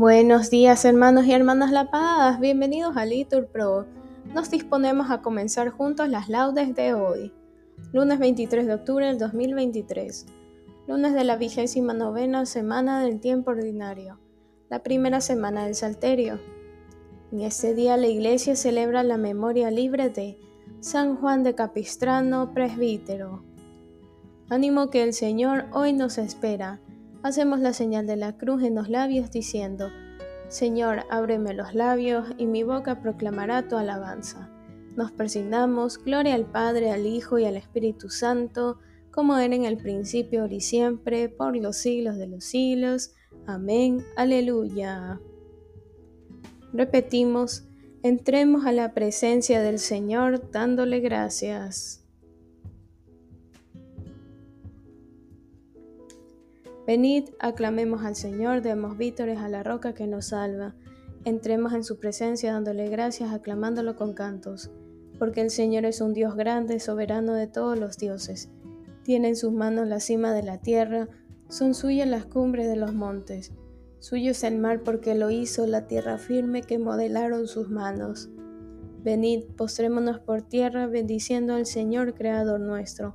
Buenos días hermanos y hermanas La Paz, bienvenidos a Litur Pro. Nos disponemos a comenzar juntos las laudes de hoy, lunes 23 de octubre del 2023, lunes de la vigésima novena semana del tiempo ordinario, la primera semana del Salterio. En este día la Iglesia celebra la memoria libre de San Juan de Capistrano, presbítero. Ánimo que el Señor hoy nos espera Hacemos la señal de la cruz en los labios diciendo, Señor, ábreme los labios y mi boca proclamará tu alabanza. Nos persignamos, gloria al Padre, al Hijo y al Espíritu Santo, como era en el principio, y siempre, por los siglos de los siglos. Amén. Aleluya. Repetimos, entremos a la presencia del Señor dándole gracias. Venid, aclamemos al Señor, demos vítores a la roca que nos salva. Entremos en su presencia dándole gracias, aclamándolo con cantos, porque el Señor es un Dios grande, soberano de todos los dioses. Tiene en sus manos la cima de la tierra, son suyas las cumbres de los montes. Suyo es el mar porque lo hizo, la tierra firme que modelaron sus manos. Venid, postrémonos por tierra, bendiciendo al Señor, Creador nuestro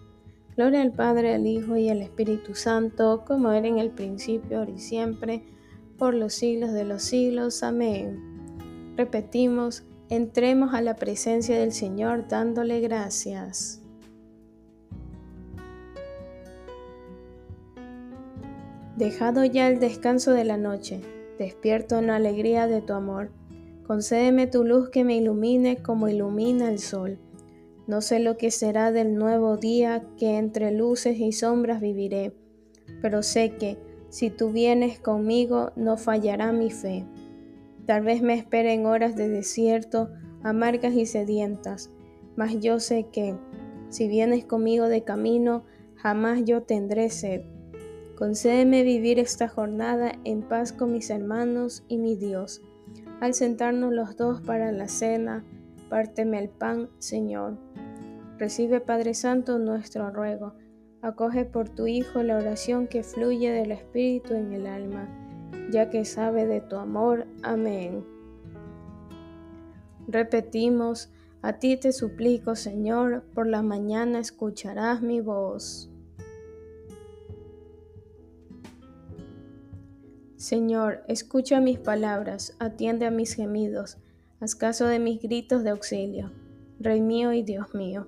Gloria al Padre, al Hijo y al Espíritu Santo, como era en el principio, ahora y siempre, por los siglos de los siglos. Amén. Repetimos, entremos a la presencia del Señor dándole gracias. Dejado ya el descanso de la noche, despierto en la alegría de tu amor. Concédeme tu luz que me ilumine como ilumina el sol no sé lo que será del nuevo día que entre luces y sombras viviré, pero sé que si tú vienes conmigo no fallará mi fe. Tal vez me esperen horas de desierto, amargas y sedientas, mas yo sé que si vienes conmigo de camino, jamás yo tendré sed. Concédeme vivir esta jornada en paz con mis hermanos y mi Dios. Al sentarnos los dos para la cena, párteme el pan, Señor. Recibe, Padre Santo, nuestro ruego. Acoge por tu Hijo la oración que fluye del Espíritu en el alma, ya que sabe de tu amor. Amén. Repetimos, a ti te suplico, Señor, por la mañana escucharás mi voz. Señor, escucha mis palabras, atiende a mis gemidos Haz caso de mis gritos de auxilio, Rey mío y Dios mío.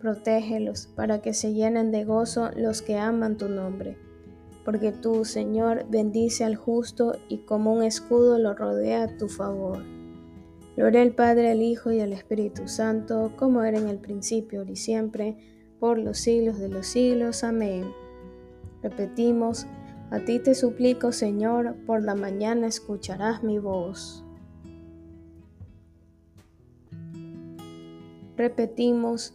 Protégelos para que se llenen de gozo los que aman tu nombre. Porque tú, Señor, bendice al justo y como un escudo lo rodea tu favor. Gloria al Padre, al Hijo y al Espíritu Santo, como era en el principio, y siempre, por los siglos de los siglos. Amén. Repetimos, a ti te suplico, Señor, por la mañana escucharás mi voz. Repetimos,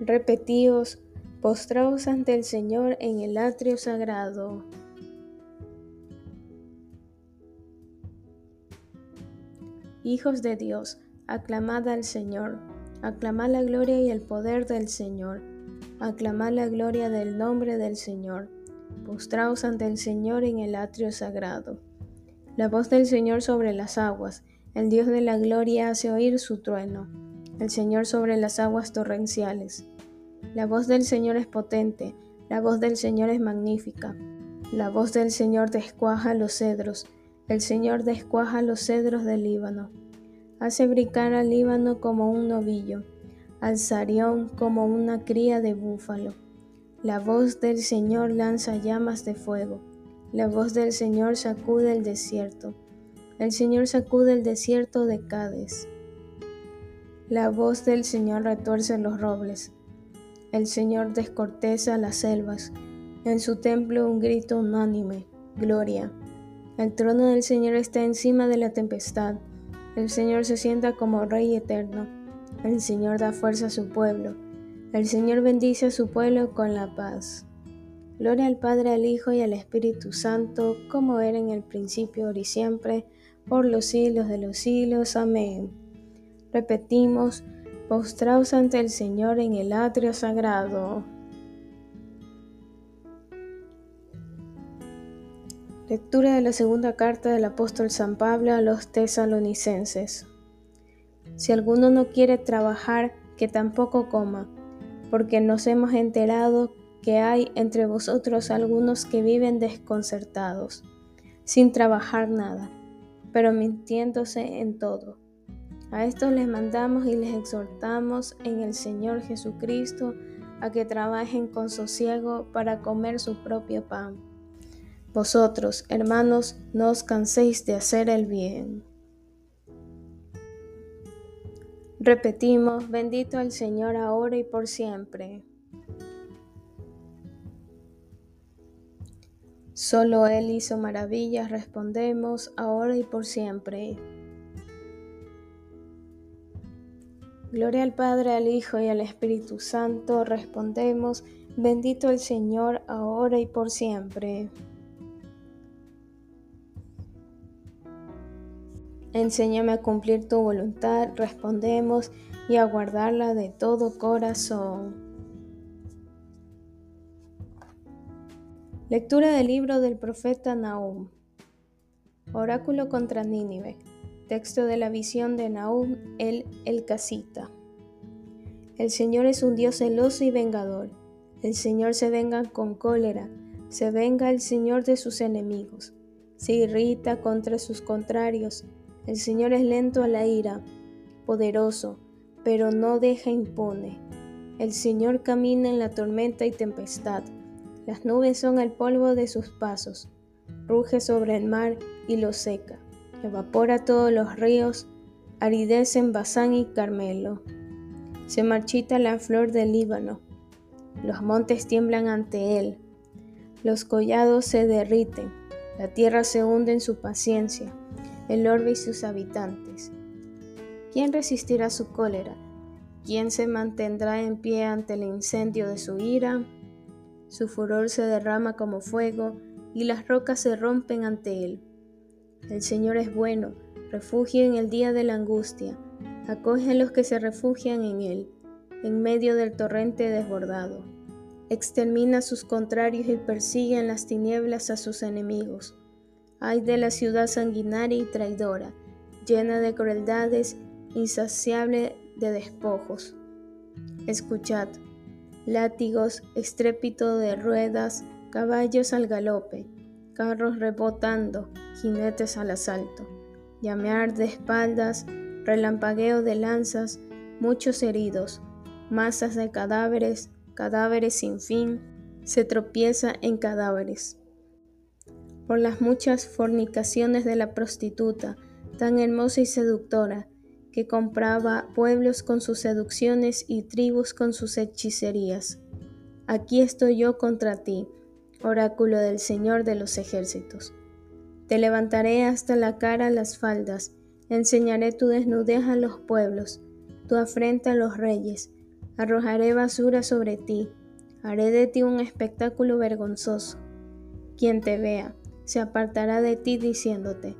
Repetíos, postraos ante el Señor en el atrio sagrado. Hijos de Dios, aclamad al Señor, aclamad la gloria y el poder del Señor, aclamad la gloria del nombre del Señor, postraos ante el Señor en el atrio sagrado. La voz del Señor sobre las aguas, el Dios de la gloria hace oír su trueno, el Señor sobre las aguas torrenciales. La voz del Señor es potente, la voz del Señor es magnífica. La voz del Señor descuaja los cedros, el Señor descuaja los cedros del Líbano. Hace brincar al Líbano como un novillo, al Sarión como una cría de búfalo. La voz del Señor lanza llamas de fuego. La voz del Señor sacude el desierto. El Señor sacude el desierto de Cádiz. La voz del Señor retuerce los robles. El Señor descorteza las selvas. En su templo un grito unánime. Gloria. El trono del Señor está encima de la tempestad. El Señor se sienta como Rey eterno. El Señor da fuerza a su pueblo. El Señor bendice a su pueblo con la paz. Gloria al Padre, al Hijo y al Espíritu Santo, como era en el principio, ahora y siempre, por los siglos de los siglos. Amén. Repetimos, postraos ante el Señor en el atrio sagrado. Lectura de la segunda carta del apóstol San Pablo a los tesalonicenses. Si alguno no quiere trabajar, que tampoco coma, porque nos hemos enterado que hay entre vosotros algunos que viven desconcertados, sin trabajar nada, pero mintiéndose en todo. A estos les mandamos y les exhortamos en el Señor Jesucristo a que trabajen con sosiego para comer su propio pan vosotros, hermanos, no os canséis de hacer el bien. Repetimos, bendito el Señor ahora y por siempre. Solo Él hizo maravillas, respondemos, ahora y por siempre. Gloria al Padre, al Hijo y al Espíritu Santo, respondemos, bendito el Señor ahora y por siempre. Enséñame a cumplir tu voluntad, respondemos, y a guardarla de todo corazón. Lectura del libro del profeta Nahum. Oráculo contra Nínive. Texto de la visión de Nahum el El Casita. El Señor es un Dios celoso y vengador. El Señor se venga con cólera. Se venga el Señor de sus enemigos. Se irrita contra sus contrarios el Señor es lento a la ira, poderoso, pero no deja impone. El Señor camina en la tormenta y tempestad. Las nubes son el polvo de sus pasos. Ruge sobre el mar y lo seca. Evapora todos los ríos, aridecen Bazán y Carmelo. Se marchita la flor del Líbano. Los montes tiemblan ante él. Los collados se derriten. La tierra se hunde en su paciencia el orbe y sus habitantes. ¿Quién resistirá su cólera? ¿Quién se mantendrá en pie ante el incendio de su ira? Su furor se derrama como fuego y las rocas se rompen ante él. El Señor es bueno, refugio en el día de la angustia, acoge a los que se refugian en él, en medio del torrente desbordado. Extermina a sus contrarios y persigue en las tinieblas a sus enemigos. Ay de la ciudad sanguinaria y traidora, llena de crueldades, insaciable de despojos. Escuchad, látigos, estrépito de ruedas, caballos al galope, carros rebotando, jinetes al asalto, llamear de espaldas, relampagueo de lanzas, muchos heridos, masas de cadáveres, cadáveres sin fin, se tropieza en cadáveres. Por las muchas fornicaciones de la prostituta, tan hermosa y seductora, que compraba pueblos con sus seducciones y tribus con sus hechicerías. Aquí estoy yo contra ti, oráculo del Señor de los ejércitos. Te levantaré hasta la cara las faldas, enseñaré tu desnudez a los pueblos, tu afrenta a los reyes, arrojaré basura sobre ti, haré de ti un espectáculo vergonzoso. Quien te vea, se apartará de ti diciéndote,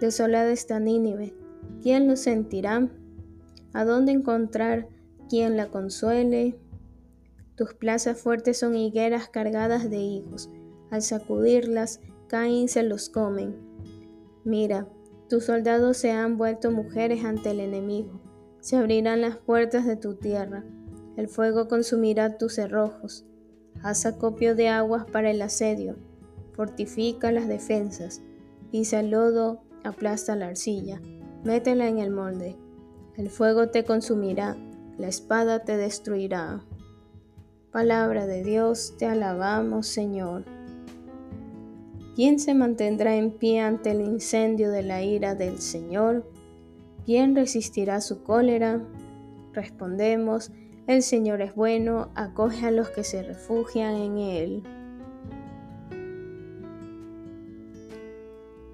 desolada está Nínive, ¿quién lo sentirá? ¿A dónde encontrar quien la consuele? Tus plazas fuertes son higueras cargadas de higos. Al sacudirlas, caen se los comen. Mira, tus soldados se han vuelto mujeres ante el enemigo. Se abrirán las puertas de tu tierra. El fuego consumirá tus cerrojos. Haz acopio de aguas para el asedio. Fortifica las defensas. Pisa el lodo, aplasta la arcilla. Métela en el molde. El fuego te consumirá. La espada te destruirá. Palabra de Dios, te alabamos Señor. ¿Quién se mantendrá en pie ante el incendio de la ira del Señor? ¿Quién resistirá su cólera? Respondemos, el Señor es bueno, acoge a los que se refugian en Él.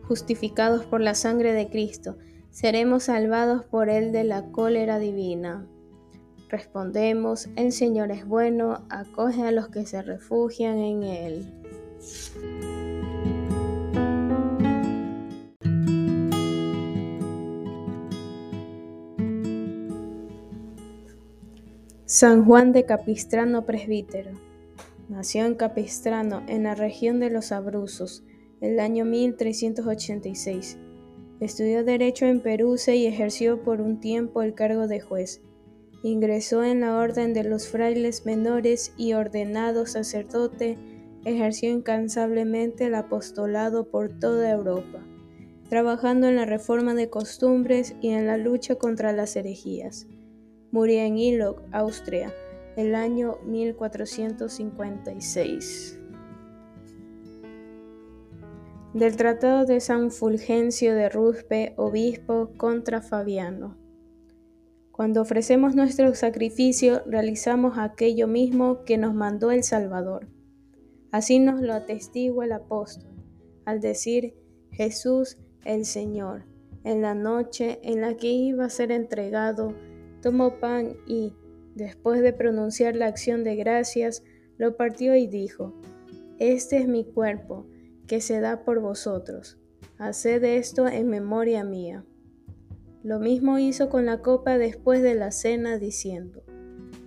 Justificados por la sangre de Cristo, seremos salvados por Él de la cólera divina. Respondemos, el Señor es bueno, acoge a los que se refugian en Él. San Juan de Capistrano Presbítero. Nació en Capistrano, en la región de los Abruzos, el año 1386. Estudió Derecho en Perusa y ejerció por un tiempo el cargo de juez. Ingresó en la orden de los frailes menores y ordenado sacerdote, ejerció incansablemente el apostolado por toda Europa, trabajando en la reforma de costumbres y en la lucha contra las herejías. Murió en Ilok, Austria, el año 1456. Del Tratado de San Fulgencio de Ruspe, obispo contra Fabiano. Cuando ofrecemos nuestro sacrificio, realizamos aquello mismo que nos mandó el Salvador. Así nos lo atestigua el apóstol, al decir Jesús el Señor, en la noche en la que iba a ser entregado, tomó pan y, después de pronunciar la acción de gracias, lo partió y dijo, Este es mi cuerpo, que se da por vosotros. Haced esto en memoria mía. Lo mismo hizo con la copa después de la cena, diciendo,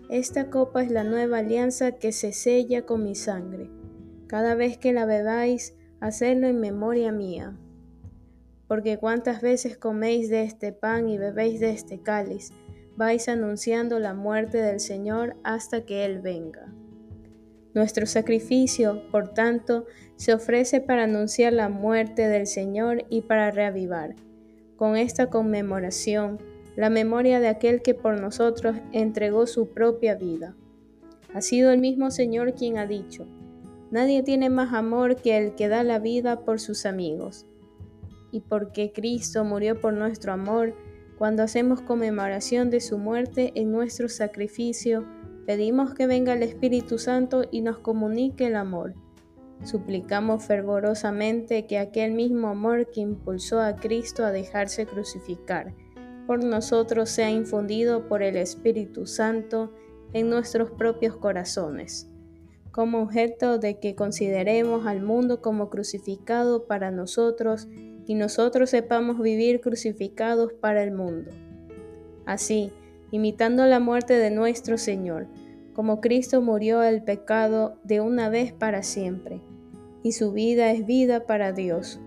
Esta copa es la nueva alianza que se sella con mi sangre. Cada vez que la bebáis, hacedlo en memoria mía. Porque cuantas veces coméis de este pan y bebéis de este cáliz, vais anunciando la muerte del Señor hasta que Él venga. Nuestro sacrificio, por tanto, se ofrece para anunciar la muerte del Señor y para reavivar con esta conmemoración la memoria de aquel que por nosotros entregó su propia vida. Ha sido el mismo Señor quien ha dicho, Nadie tiene más amor que el que da la vida por sus amigos. Y porque Cristo murió por nuestro amor, cuando hacemos conmemoración de su muerte en nuestro sacrificio, pedimos que venga el Espíritu Santo y nos comunique el amor. Suplicamos fervorosamente que aquel mismo amor que impulsó a Cristo a dejarse crucificar por nosotros sea infundido por el Espíritu Santo en nuestros propios corazones, como objeto de que consideremos al mundo como crucificado para nosotros y nosotros sepamos vivir crucificados para el mundo. Así, imitando la muerte de nuestro Señor, como Cristo murió al pecado de una vez para siempre, y su vida es vida para Dios.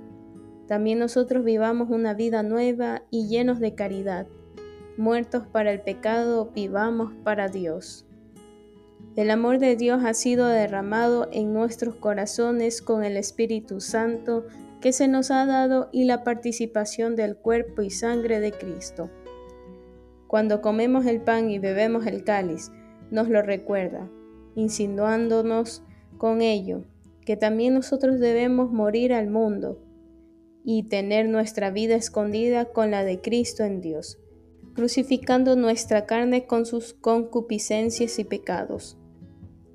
también nosotros vivamos una vida nueva y llenos de caridad. Muertos para el pecado, vivamos para Dios. El amor de Dios ha sido derramado en nuestros corazones con el Espíritu Santo que se nos ha dado y la participación del cuerpo y sangre de Cristo. Cuando comemos el pan y bebemos el cáliz, nos lo recuerda, insinuándonos con ello que también nosotros debemos morir al mundo y tener nuestra vida escondida con la de Cristo en Dios, crucificando nuestra carne con sus concupiscencias y pecados.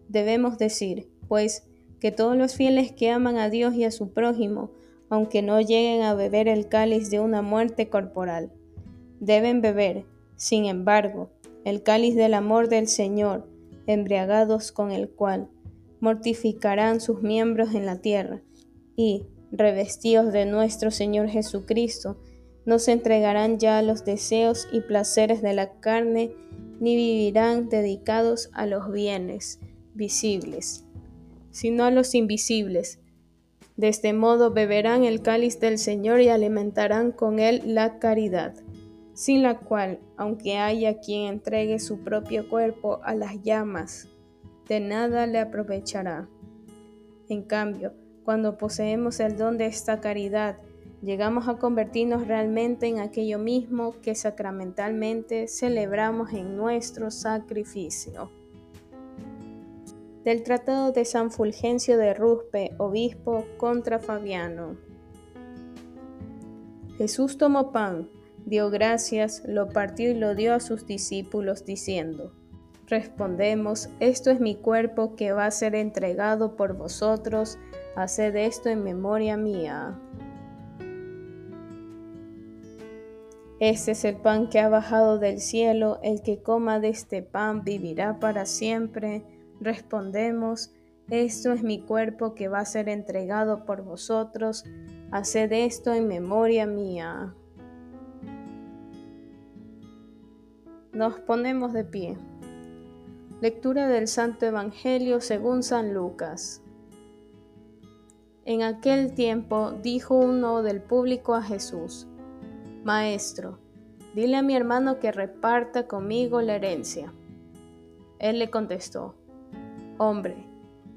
Debemos decir, pues, que todos los fieles que aman a Dios y a su prójimo, aunque no lleguen a beber el cáliz de una muerte corporal, deben beber, sin embargo, el cáliz del amor del Señor, embriagados con el cual mortificarán sus miembros en la tierra y, revestidos de nuestro Señor Jesucristo, no se entregarán ya a los deseos y placeres de la carne, ni vivirán dedicados a los bienes visibles, sino a los invisibles. De este modo beberán el cáliz del Señor y alimentarán con él la caridad, sin la cual, aunque haya quien entregue su propio cuerpo a las llamas, de nada le aprovechará. En cambio, cuando poseemos el don de esta caridad, llegamos a convertirnos realmente en aquello mismo que sacramentalmente celebramos en nuestro sacrificio. Del Tratado de San Fulgencio de Ruspe, obispo contra Fabiano. Jesús tomó pan, dio gracias, lo partió y lo dio a sus discípulos, diciendo, Respondemos, esto es mi cuerpo que va a ser entregado por vosotros, Haced esto en memoria mía. Este es el pan que ha bajado del cielo, el que coma de este pan vivirá para siempre. Respondemos, esto es mi cuerpo que va a ser entregado por vosotros, haced esto en memoria mía. Nos ponemos de pie. Lectura del Santo Evangelio según San Lucas. En aquel tiempo dijo uno del público a Jesús, Maestro, dile a mi hermano que reparta conmigo la herencia. Él le contestó, Hombre,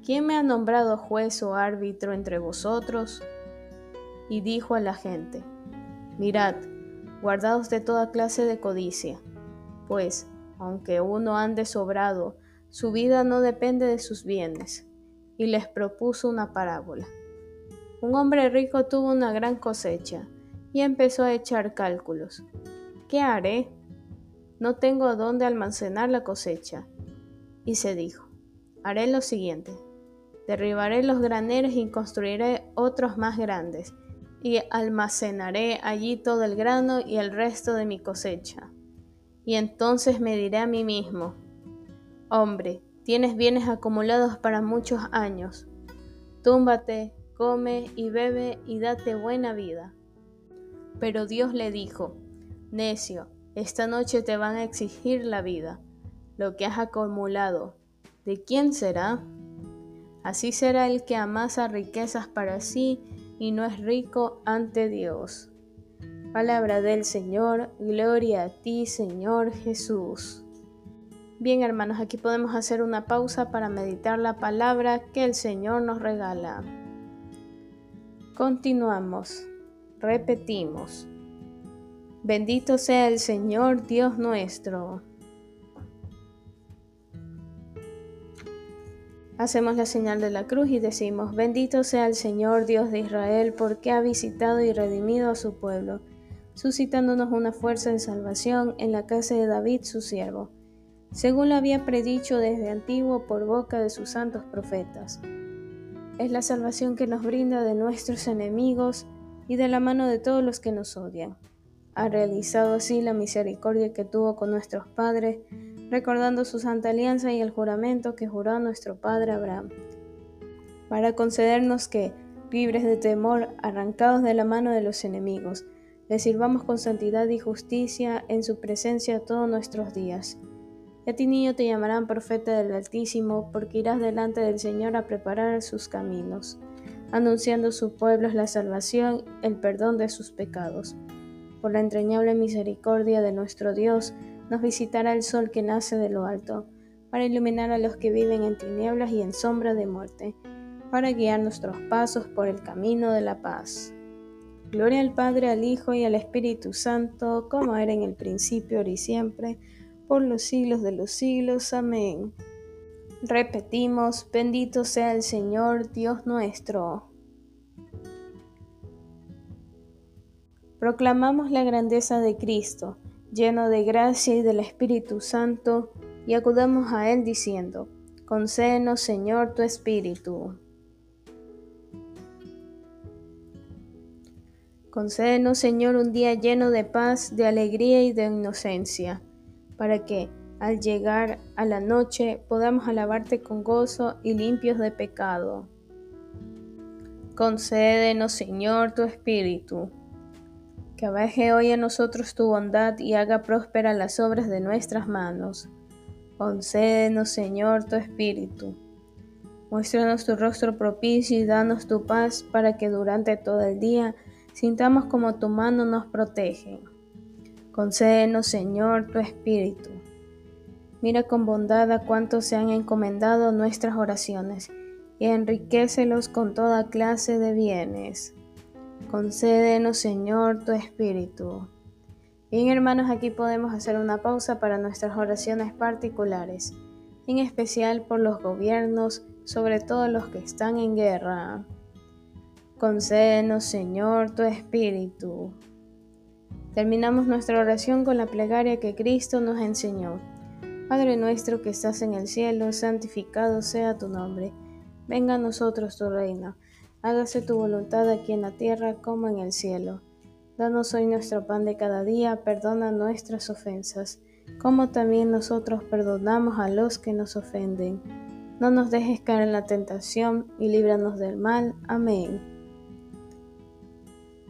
¿quién me ha nombrado juez o árbitro entre vosotros? Y dijo a la gente, Mirad, guardaos de toda clase de codicia, pues, aunque uno ande sobrado, su vida no depende de sus bienes. Y les propuso una parábola. Un hombre rico tuvo una gran cosecha y empezó a echar cálculos. ¿Qué haré? No tengo dónde almacenar la cosecha. Y se dijo, haré lo siguiente. Derribaré los graneros y construiré otros más grandes, y almacenaré allí todo el grano y el resto de mi cosecha. Y entonces me diré a mí mismo, hombre, tienes bienes acumulados para muchos años. Túmbate, come y bebe y date buena vida. Pero Dios le dijo, necio, esta noche te van a exigir la vida, lo que has acumulado. ¿De quién será? Así será el que amasa riquezas para sí y no es rico ante Dios. Palabra del Señor, gloria a ti Señor Jesús. Bien hermanos, aquí podemos hacer una pausa para meditar la palabra que el Señor nos regala. Continuamos. Repetimos. Bendito sea el Señor Dios nuestro. Hacemos la señal de la cruz y decimos, bendito sea el Señor Dios de Israel porque ha visitado y redimido a su pueblo, suscitándonos una fuerza de salvación en la casa de David su siervo, según lo había predicho desde antiguo por boca de sus santos profetas es la salvación que nos brinda de nuestros enemigos y de la mano de todos los que nos odian. Ha realizado así la misericordia que tuvo con nuestros padres, recordando su santa alianza y el juramento que juró nuestro padre Abraham, para concedernos que, libres de temor, arrancados de la mano de los enemigos, le sirvamos con santidad y justicia en su presencia todos nuestros días y a ti niño te llamarán profeta del Altísimo, porque irás delante del Señor a preparar sus caminos, anunciando a sus pueblos la salvación, el perdón de sus pecados. Por la entrañable misericordia de nuestro Dios, nos visitará el sol que nace de lo alto, para iluminar a los que viven en tinieblas y en sombra de muerte, para guiar nuestros pasos por el camino de la paz. Gloria al Padre, al Hijo y al Espíritu Santo, como era en el principio, ahora y siempre, por los siglos de los siglos. Amén. Repetimos, bendito sea el Señor, Dios nuestro. Proclamamos la grandeza de Cristo, lleno de gracia y del Espíritu Santo, y acudamos a Él diciendo, Concédenos, Señor, tu Espíritu. Concédenos, Señor, un día lleno de paz, de alegría y de inocencia, para que, al llegar a la noche podamos alabarte con gozo y limpios de pecado. Concédenos, Señor, tu Espíritu, que abaje hoy a nosotros tu bondad y haga prósperas las obras de nuestras manos. Concédenos, Señor, tu Espíritu. Muéstranos tu rostro propicio y danos tu paz para que durante todo el día sintamos como tu mano nos protege. Concédenos, Señor, tu Espíritu Mira con bondad a cuantos se han encomendado nuestras oraciones y enriquecelos con toda clase de bienes. Concédenos, Señor, tu Espíritu. Bien, hermanos, aquí podemos hacer una pausa para nuestras oraciones particulares, en especial por los gobiernos, sobre todo los que están en guerra. Concédenos, Señor, tu Espíritu. Terminamos nuestra oración con la plegaria que Cristo nos enseñó. Padre nuestro que estás en el cielo, santificado sea tu nombre. Venga a nosotros tu reino. Hágase tu voluntad aquí en la tierra como en el cielo. Danos hoy nuestro pan de cada día, perdona nuestras ofensas, como también nosotros perdonamos a los que nos ofenden. No nos dejes caer en la tentación y líbranos del mal. Amén.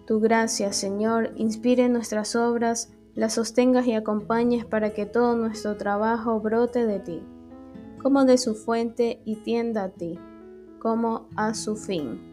Tu gracia, Señor, inspire nuestras obras la sostengas y acompañes para que todo nuestro trabajo brote de ti, como de su fuente y tienda a ti, como a su fin.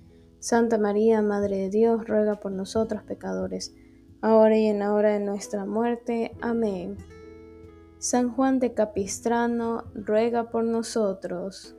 Santa María, Madre de Dios, ruega por nosotros pecadores, ahora y en la hora de nuestra muerte. Amén. San Juan de Capistrano, ruega por nosotros.